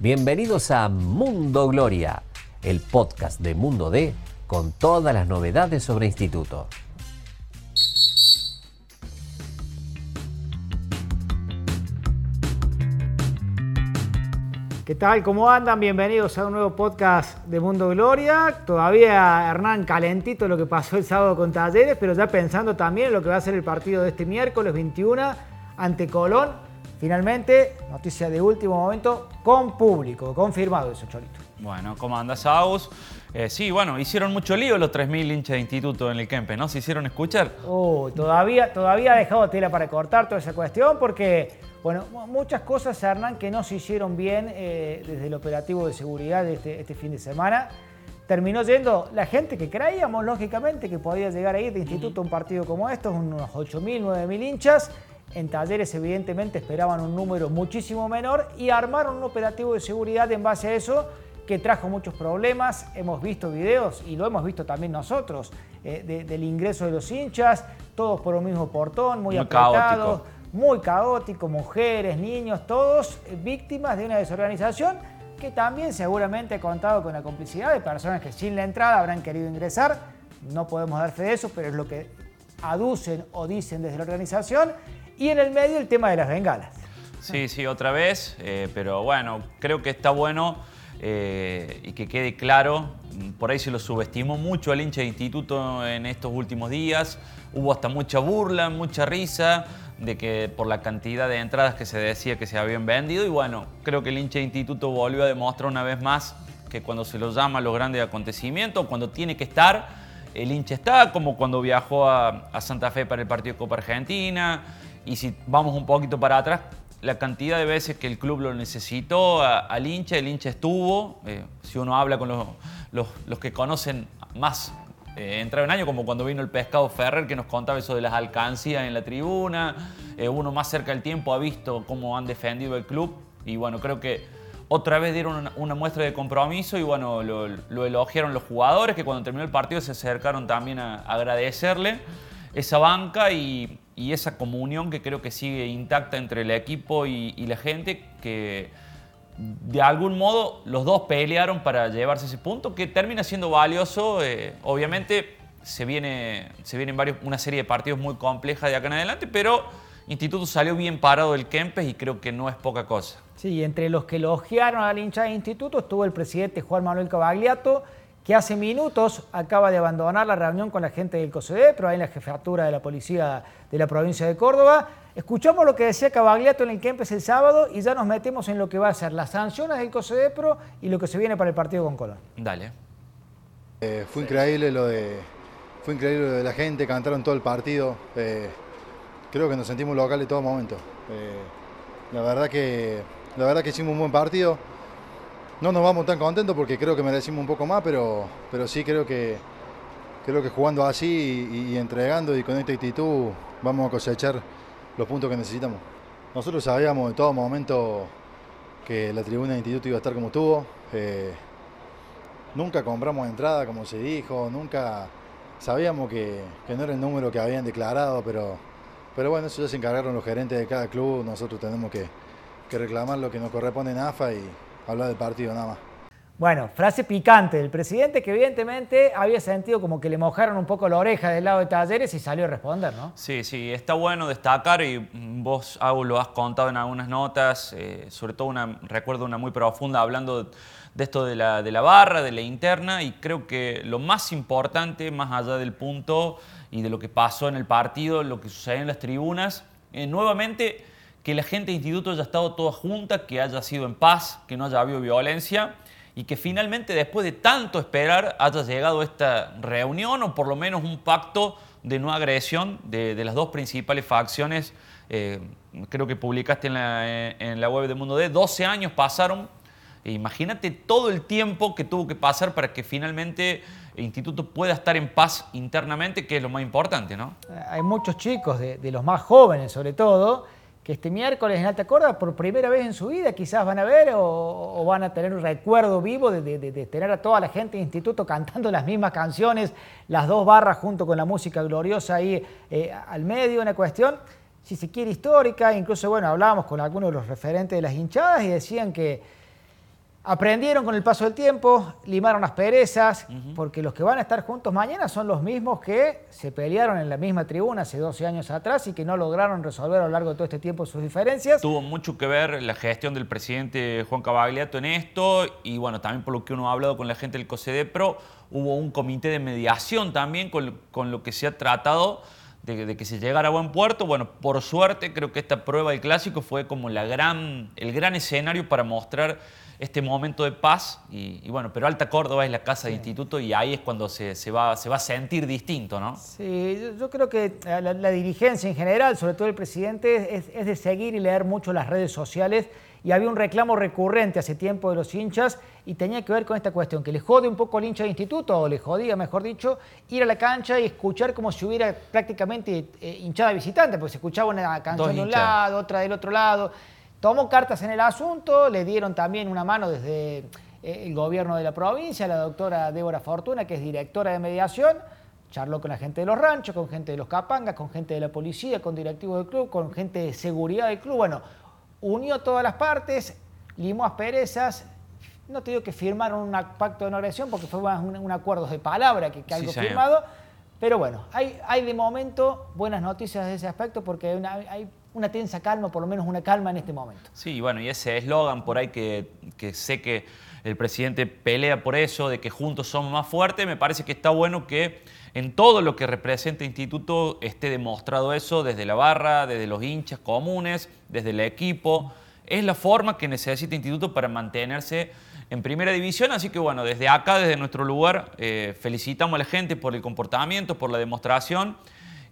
Bienvenidos a Mundo Gloria, el podcast de Mundo D con todas las novedades sobre instituto. ¿Qué tal? ¿Cómo andan? Bienvenidos a un nuevo podcast de Mundo Gloria. Todavía Hernán calentito lo que pasó el sábado con Talleres, pero ya pensando también en lo que va a ser el partido de este miércoles 21 ante Colón. Finalmente, noticia de último momento, con público, confirmado eso, Cholito. Bueno, ¿cómo andas, Agus? Eh, sí, bueno, hicieron mucho lío los 3.000 hinchas de instituto en el Kempe, ¿no? ¿Se hicieron escuchar? Oh, todavía, todavía ha dejado tela para cortar toda esa cuestión porque bueno, muchas cosas, Hernán, que no se hicieron bien eh, desde el operativo de seguridad de este, este, fin de semana. Terminó yendo la gente que creíamos, lógicamente, que podía llegar a ir de instituto a un partido como estos, unos 8.000, 9.000 hinchas. En talleres, evidentemente, esperaban un número muchísimo menor y armaron un operativo de seguridad en base a eso que trajo muchos problemas. Hemos visto videos y lo hemos visto también nosotros eh, del ingreso de los hinchas, todos por un mismo portón, muy, muy apretados muy caótico, mujeres, niños, todos víctimas de una desorganización que también seguramente ha contado con la complicidad de personas que sin la entrada habrán querido ingresar. No podemos dar fe de eso, pero es lo que aducen o dicen desde la organización. Y en el medio el tema de las bengalas. Sí, sí, otra vez, eh, pero bueno, creo que está bueno eh, y que quede claro, por ahí se lo subestimó mucho al hincha de instituto en estos últimos días, hubo hasta mucha burla, mucha risa, de que por la cantidad de entradas que se decía que se habían vendido y bueno, creo que el hincha de instituto volvió a demostrar una vez más que cuando se lo llama a los grandes acontecimientos, cuando tiene que estar, el hincha está, como cuando viajó a, Santa Fe para el partido de Copa Argentina y si vamos un poquito para atrás, la cantidad de veces que el club lo necesitó al hincha, el hincha estuvo, eh, si uno habla con los, los que conocen más eh, entraba en año, como cuando vino el pescado Ferrer que nos contaba eso de las alcancías en la tribuna. Eh, uno más cerca del tiempo ha visto cómo han defendido el club y bueno, creo que otra vez dieron una, muestra de compromiso y bueno, lo, elogiaron los jugadores que cuando terminó el partido se acercaron también a, agradecerle esa banca y, esa comunión que creo que sigue intacta entre el equipo y la gente que de algún modo los dos pelearon para llevarse ese punto que termina siendo valioso. Eh, obviamente se viene, se vienen varios, una serie de partidos muy complejas de acá en adelante, pero Instituto salió bien parado del Kempes y creo que no es poca cosa. Sí, entre los que elogiaron al hincha de Instituto estuvo el presidente Juan Manuel Cavagliato, que hace minutos acaba de abandonar la reunión con la gente del COSEDE, pero ahí en la jefatura de la policía de la provincia de Córdoba. Escuchamos lo que decía Cavagliato en el Kempes el sábado y ya nos metemos en lo que va a ser las sanciones del COSEDEPRO y lo que se viene para el partido con Colón. Dale. Eh, fue increíble lo de fue increíble lo de la gente, cantaron todo el partido. Eh, creo que nos sentimos locales en todo momento. Eh, la verdad que la verdad que hicimos un buen partido. No nos vamos tan contentos porque creo que merecimos un poco más, pero, pero sí creo que, creo que jugando así y, entregando y con esta actitud vamos a cosechar los puntos que necesitamos. Nosotros sabíamos en todo momento que la tribuna de instituto iba a estar como estuvo. Eh, nunca compramos entrada, como se dijo, nunca sabíamos que, no era el número que habían declarado, pero, pero bueno, eso ya se encargaron los gerentes de cada club. Nosotros tenemos que, que reclamar lo que nos corresponde en AFA y, hablar del partido nada más. Bueno, frase picante del presidente que evidentemente había sentido como que le mojaron un poco la oreja del lado de Talleres y salió a responder, ¿no? Sí, sí, está bueno destacar y vos, Agus, lo has contado en algunas notas, eh, sobre todo una, recuerdo una muy profunda hablando de esto de la, de la barra, de la interna y creo que lo más importante, más allá del punto y de lo que pasó en el partido, lo que sucedió en las tribunas, eh, nuevamente que la gente de instituto haya estado toda junta, que haya sido en paz, que no haya habido violencia y que finalmente después de tanto esperar haya llegado esta reunión o por lo menos un pacto de no agresión de, las dos principales facciones. Eh, creo que publicaste en la, en la, web de Mundo D, 12 años pasaron. E imagínate todo el tiempo que tuvo que pasar para que finalmente el instituto pueda estar en paz internamente, que es lo más importante, ¿no? Hay muchos chicos, de los más jóvenes sobre todo, este miércoles en Alta Córdoba, por primera vez en su vida, quizás van a ver o, van a tener un recuerdo vivo de, tener a toda la gente de instituto cantando las mismas canciones, las dos barras junto con la música gloriosa ahí eh, al medio, una cuestión, si se quiere, histórica. Incluso, bueno, hablábamos con algunos de los referentes de las hinchadas y decían que Aprendieron con el paso del tiempo, limaron las perezas, porque los que van a estar juntos mañana son los mismos que se pelearon en la misma tribuna hace 12 años atrás y que no lograron resolver a lo largo de todo este tiempo sus diferencias. Tuvo mucho que ver la gestión del presidente Juan Cavagliato en esto y bueno, también por lo que uno ha hablado con la gente del COSEDEPRO, hubo un comité de mediación también con, con lo que se ha tratado de, que se llegara a buen puerto. Bueno, por suerte creo que esta prueba del clásico fue como la gran, el gran escenario para mostrar este momento de paz. Y, bueno, pero Alta Córdoba es la casa de instituto y ahí es cuando se, va, se va a sentir distinto, ¿no? Sí, yo, creo que la, dirigencia en general, sobre todo el presidente, es, es de seguir y leer mucho las redes sociales y había un reclamo recurrente hace tiempo de los hinchas y tenía que ver con esta cuestión, que le jode un poco al hincha de instituto, o le jodía, mejor dicho, ir a la cancha y escuchar como si hubiera prácticamente eh, hinchada visitante, porque se escuchaba una canción de un lado, otra del otro lado. Tomó cartas en el asunto, le dieron también una mano desde eh, el gobierno de la provincia, la doctora Débora Fortuna, que es directora de mediación, charló con la gente de los ranchos, con gente de los capangas, con gente de la policía, con directivos del club, con gente de seguridad del club. Bueno, unió todas las partes, limó asperezas. No te digo que firmaron un pacto de no agresión porque fue más un, acuerdo de palabra que, algo firmado. Pero bueno, hay, hay de momento buenas noticias de ese aspecto porque hay una, hay una tensa calma, por lo menos una calma en este momento. Sí, bueno, y ese eslogan por ahí que, que sé que el presidente pelea por eso, de que juntos somos más fuertes, me parece que está bueno que en todo lo que representa el instituto esté demostrado eso desde la barra, desde los hinchas comunes, desde el equipo. Es la forma que necesita el instituto para mantenerse en primera división, así que bueno, desde acá, desde nuestro lugar, eh, felicitamos a la gente por el comportamiento, por la demostración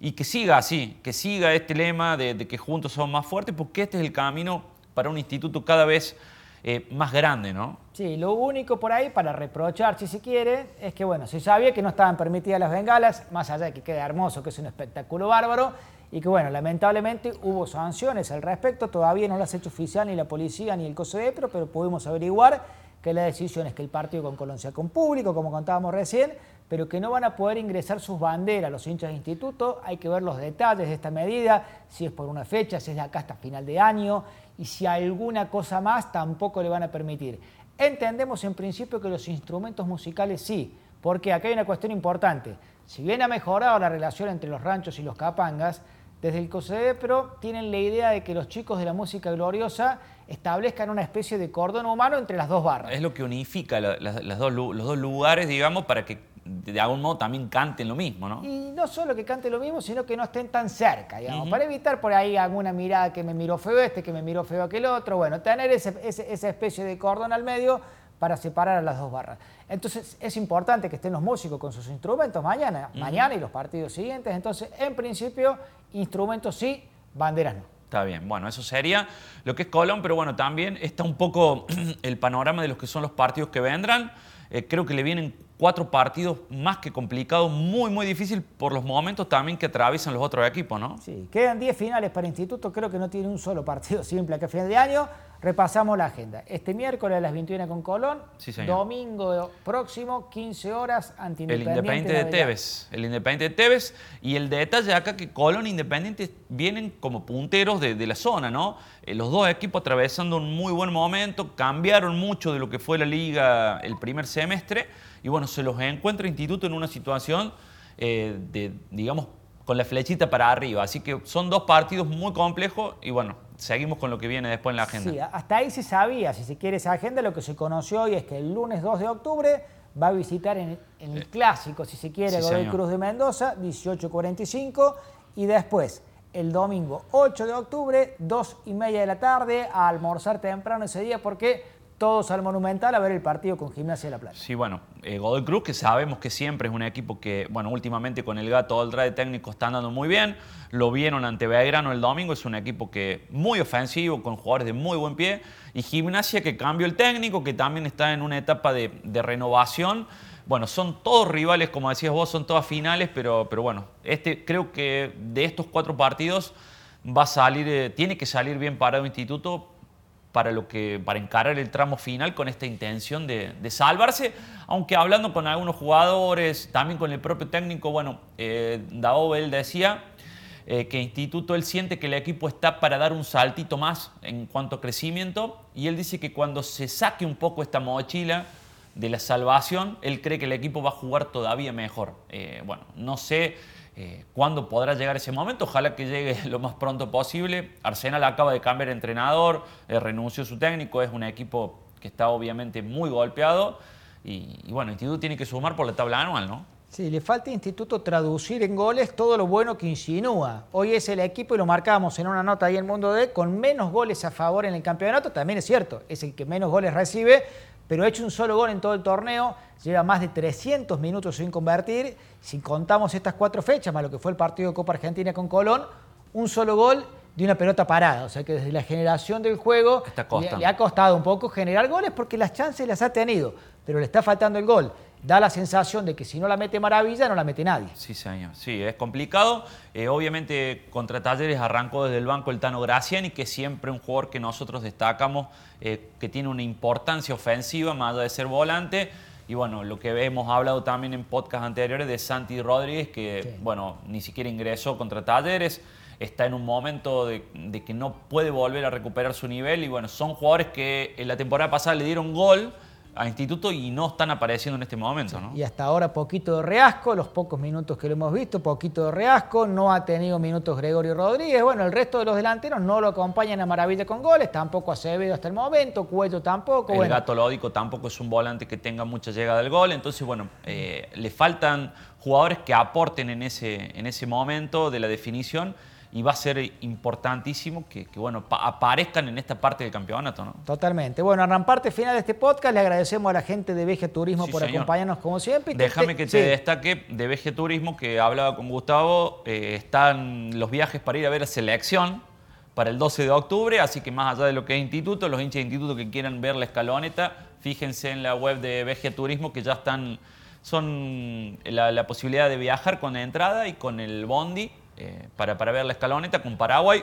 y que siga así, que siga este lema de, que juntos somos más fuertes, porque este es el camino para un instituto cada vez eh, más grande, ¿no? Sí, lo único por ahí para reprochar, si se quiere, es que, bueno, se sabía que no estaban permitidas las bengalas, más allá de que quede hermoso, que es un espectáculo bárbaro, y que, bueno, lamentablemente hubo sanciones al respecto, todavía no las ha hecho oficial ni la policía ni el COSEDEPRO, pero pudimos averiguar que la decisión es que el partido con Colón sea con público, como contábamos recién, pero que no van a poder ingresar sus banderas los hinchas de instituto. Hay que ver los detalles de esta medida, si es por una fecha, si es de acá hasta final de año, y si alguna cosa más tampoco le van a permitir. Entendemos en principio que los instrumentos musicales sí, porque acá hay una cuestión importante. Si bien ha mejorado la relación entre los ranchos y los capangas, desde el COSEDEPRO tienen la idea de que los chicos de la música gloriosa establezcan una especie de cordón humano entre las dos barras. Es lo que unifica los dos lugares, digamos, para que de algún modo también canten lo mismo, ¿no? Y no solo que canten lo mismo, sino que no estén tan cerca, digamos, para evitar por ahí alguna mirada que me miró feo este, que me miró feo aquel otro, bueno, tener esa especie de cordón al medio para separar a las dos barras. Entonces es importante que estén los músicos con sus instrumentos mañana, mañana y los partidos siguientes, entonces en principio instrumentos sí, banderas no. Está bien, bueno, eso sería lo que es Colón, pero bueno, también está un poco el panorama de los que son los partidos que vendrán. Eh, creo que le vienen cuatro partidos más que complicados, muy, muy difícil por los momentos también que atraviesan los otros equipos, ¿no? Sí, quedan 10 finales para Instituto, creo que no tiene un solo partido simple que a final de año. Repasamos la agenda. Este miércoles a las 21 con Colón, domingo próximo, 15 horas, ante Independiente. El Independiente de, Tevez. El Independiente de Tevez. Y el detalle acá que Colón e Independiente vienen como punteros de, la zona, ¿no? Eh, los dos equipos atravesando un muy buen momento, cambiaron mucho de lo que fue la liga el primer semestre y bueno, se los encuentra Instituto en una situación eh, de, digamos, con la flechita para arriba. Así que son dos partidos muy complejos y bueno, seguimos con lo que viene después en la agenda. Sí, hasta ahí se sabía, si se quiere esa agenda, lo que se conoció hoy es que el lunes 2 de octubre va a visitar en, el eh, clásico, si se quiere, sí, Cruz de Mendoza, 18.45 y después el domingo 8 de octubre, 2 y media de la tarde, a almorzar temprano ese día porque todos al Monumental a ver el partido con Gimnasia de la Plata. Sí, bueno, eh, Godoy Cruz, que sabemos que siempre es un equipo que, bueno, últimamente con el gato Oldra de técnico está andando muy bien. Lo vieron ante Belgrano el domingo, es un equipo que muy ofensivo, con jugadores de muy buen pie. Y Gimnasia que cambió el técnico, que también está en una etapa de, renovación. Bueno, son todos rivales, como decías vos, son todas finales, pero, pero bueno, este, creo que de estos cuatro partidos va a salir, eh, tiene que salir bien parado Instituto para, lo que, para encarar el tramo final con esta intención de, salvarse, aunque hablando con algunos jugadores, también con el propio técnico, bueno, eh, él decía, eh, que Instituto él siente que el equipo está para dar un saltito más en cuanto a crecimiento y él dice que cuando se saque un poco esta mochila de la salvación, él cree que el equipo va a jugar todavía mejor. Eh, bueno, no sé eh, cuándo podrá llegar ese momento, ojalá que llegue lo más pronto posible. Arsenal acaba de cambiar de entrenador, renunció su técnico, es un equipo que está obviamente muy golpeado y, bueno, Instituto tiene que sumar por la tabla anual, ¿no? Sí, le falta a Instituto traducir en goles todo lo bueno que insinúa. Hoy es el equipo, y lo marcamos en una nota ahí en Mundo D, con menos goles a favor en el campeonato. También es cierto, es el que menos goles recibe, pero ha hecho un solo gol en todo el torneo. Lleva más de 300 minutos sin convertir. Si contamos estas cuatro fechas, más lo que fue el partido de Copa Argentina con Colón, un solo gol de una pelota parada. O sea que desde la generación del juego le, le, ha costado un poco generar goles porque las chances las ha tenido, pero le está faltando el gol da la sensación de que si no la mete Maravilla, no la mete nadie. Sí, señor. Sí, es complicado. Eh, obviamente, contra Talleres arrancó desde el banco el Tano Graciani, que es siempre un jugador que nosotros destacamos, eh, que tiene una importancia ofensiva, más allá de ser volante. Y bueno, lo que hemos hablado también en podcast anteriores de Santi Rodríguez, que bueno, ni siquiera ingresó contra Talleres, está en un momento de, de, que no puede volver a recuperar su nivel. Y bueno, son jugadores que en la temporada pasada le dieron gol a Instituto y no están apareciendo en este momento. ¿no? Y hasta ahora poquito de reasco, los pocos minutos que lo hemos visto, poquito de reasco, no ha tenido minutos Gregorio Rodríguez, bueno, el resto de los delanteros no lo acompañan a maravilla con goles, tampoco Acevedo hasta el momento, Cuello tampoco. El gato lódico tampoco es un volante que tenga mucha llegada al gol, entonces bueno, eh, le faltan jugadores que aporten en ese, en ese momento de la definición y va a ser importantísimo que, bueno, aparezcan en esta parte del campeonato. ¿no? Totalmente. Bueno, en la parte final de este podcast le agradecemos a la gente de Veje Turismo por acompañarnos como siempre. Déjame que te destaque de Veje Turismo, que hablaba con Gustavo, eh, están los viajes para ir a ver a selección para el 12 de octubre, así que más allá de lo que es instituto, los hinchas de instituto que quieran ver la escaloneta, fíjense en la web de Veje Turismo que ya están, son la, la posibilidad de viajar con la entrada y con el bondi eh, para, para ver la escaloneta con Paraguay.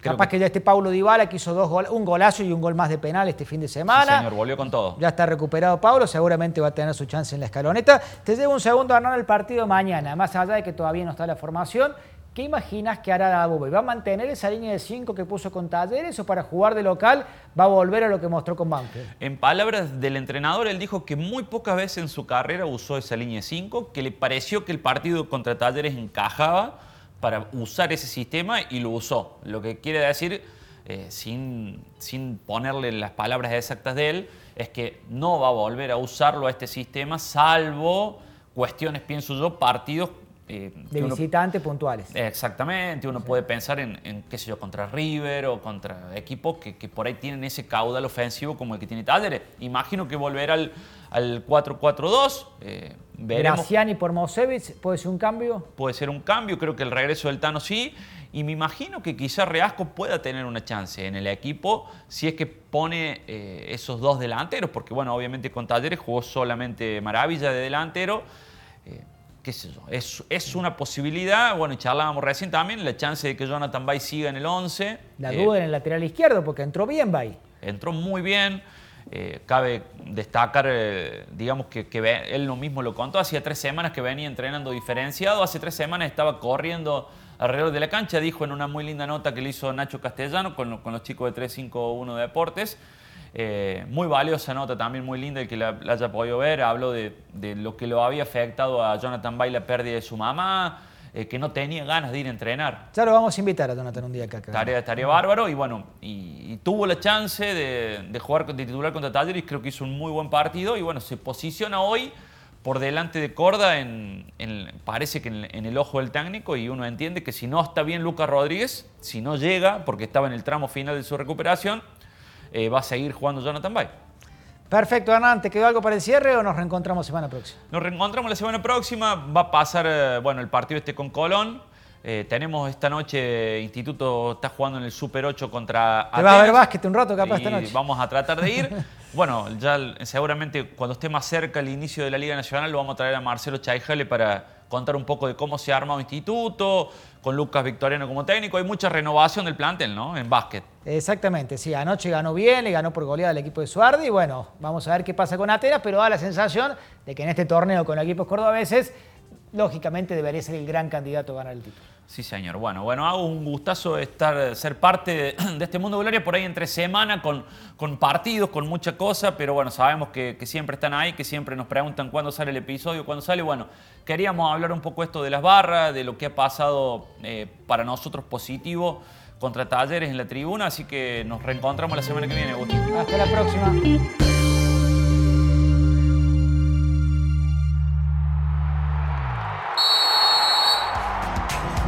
Capaz que... ya este Paulo Dybala que hizo dos un golazo y un gol más de penal este fin de semana. señor, volvió con todo. Ya está recuperado Paulo, seguramente va a tener su chance en la escaloneta. Te llevo un segundo a el partido mañana, más allá de que todavía no está la formación. ¿Qué imaginas que hará Dabove? ¿Va a mantener esa línea de 5 que puso con Talleres o para jugar de local va a volver a lo que mostró con Banfield? En palabras del entrenador, él dijo que muy pocas veces en su carrera usó esa línea de 5, que le pareció que el partido contra Talleres encajaba para usar ese sistema y lo usó. Lo que quiere decir, eh, sin, sin ponerle las palabras exactas de él, es que no va a volver a usarlo a este sistema, salvo cuestiones, pienso yo, partidos eh, de visitantes puntuales. Exactamente, uno puede pensar en, qué sé yo, contra River o contra equipos que, por ahí tienen ese caudal ofensivo como el que tiene Talleres. Imagino que volver al, al 4-4-2. Eh, Graciani por Mosevich, ¿puede ser un cambio? Puede ser un cambio, creo que el regreso del Tano sí. Y me imagino que quizá Reasco pueda tener una chance en el equipo si es que pone eh, esos dos delanteros, porque bueno, obviamente con Talleres jugó solamente Maravilla de delantero. Eh, qué sé yo, es, es, una posibilidad, bueno, charlábamos recién también, la chance de que Jonathan Bay siga en el 11. La duda en el lateral izquierdo, porque entró bien Bay. Entró muy bien. Eh, cabe destacar, eh, digamos que, él lo mismo lo contó, hacía tres semanas que venía entrenando diferenciado, hace tres semanas estaba corriendo alrededor de la cancha, dijo en una muy linda nota que le hizo Nacho Castellano con, los chicos de 351 Deportes. Eh, muy valiosa nota, también muy linda, el que la, haya podido ver. Habló de, de, lo que lo había afectado a Jonathan Bay la pérdida de su mamá, eh, que no tenía ganas de ir a entrenar. Ya lo vamos a invitar a Jonathan un día acá. Tarea, estaría bárbaro y bueno, y, tuvo la chance de, jugar de titular contra Talleres, creo que hizo un muy buen partido y bueno, se posiciona hoy por delante de Corda, en, parece que en, el ojo del técnico y uno entiende que si no está bien Lucas Rodríguez, si no llega, porque estaba en el tramo final de su recuperación, eh, va a seguir jugando Jonathan Bay. Perfecto, Hernán, ¿te quedó algo para el cierre o nos reencontramos semana próxima? Nos reencontramos la semana próxima, va a pasar eh, bueno, el partido este con Colón. Eh, tenemos esta noche, Instituto está jugando en el Super 8 contra Te vas a ver básquet un rato capaz esta noche. Vamos a tratar de ir. bueno, ya seguramente cuando esté más cerca el inicio de la Liga Nacional lo vamos a traer a Marcelo Chaijale para contar un poco de cómo se ha armado Instituto, con Lucas Victoriano como técnico. Hay mucha renovación del plantel, ¿no? En básquet. Exactamente, sí. Anoche ganó bien, le ganó por goleada al equipo de Suardi. Y bueno, vamos a ver qué pasa con Atenas, pero da la sensación de que en este torneo con equipos cordobeses lógicamente debería ser el gran candidato a ganar el título. Sí, señor. Bueno, bueno, hago un gustazo estar, ser parte de, este mundo de gloria por ahí entre semana con, con partidos, con mucha cosa, pero bueno, sabemos que, siempre están ahí, que siempre nos preguntan cuándo sale el episodio, cuándo sale. Bueno, queríamos hablar un poco esto de las barras, de lo que ha pasado eh, para nosotros positivo contra Talleres en la tribuna, así que nos reencontramos la semana que viene, Agustín. Hasta la próxima.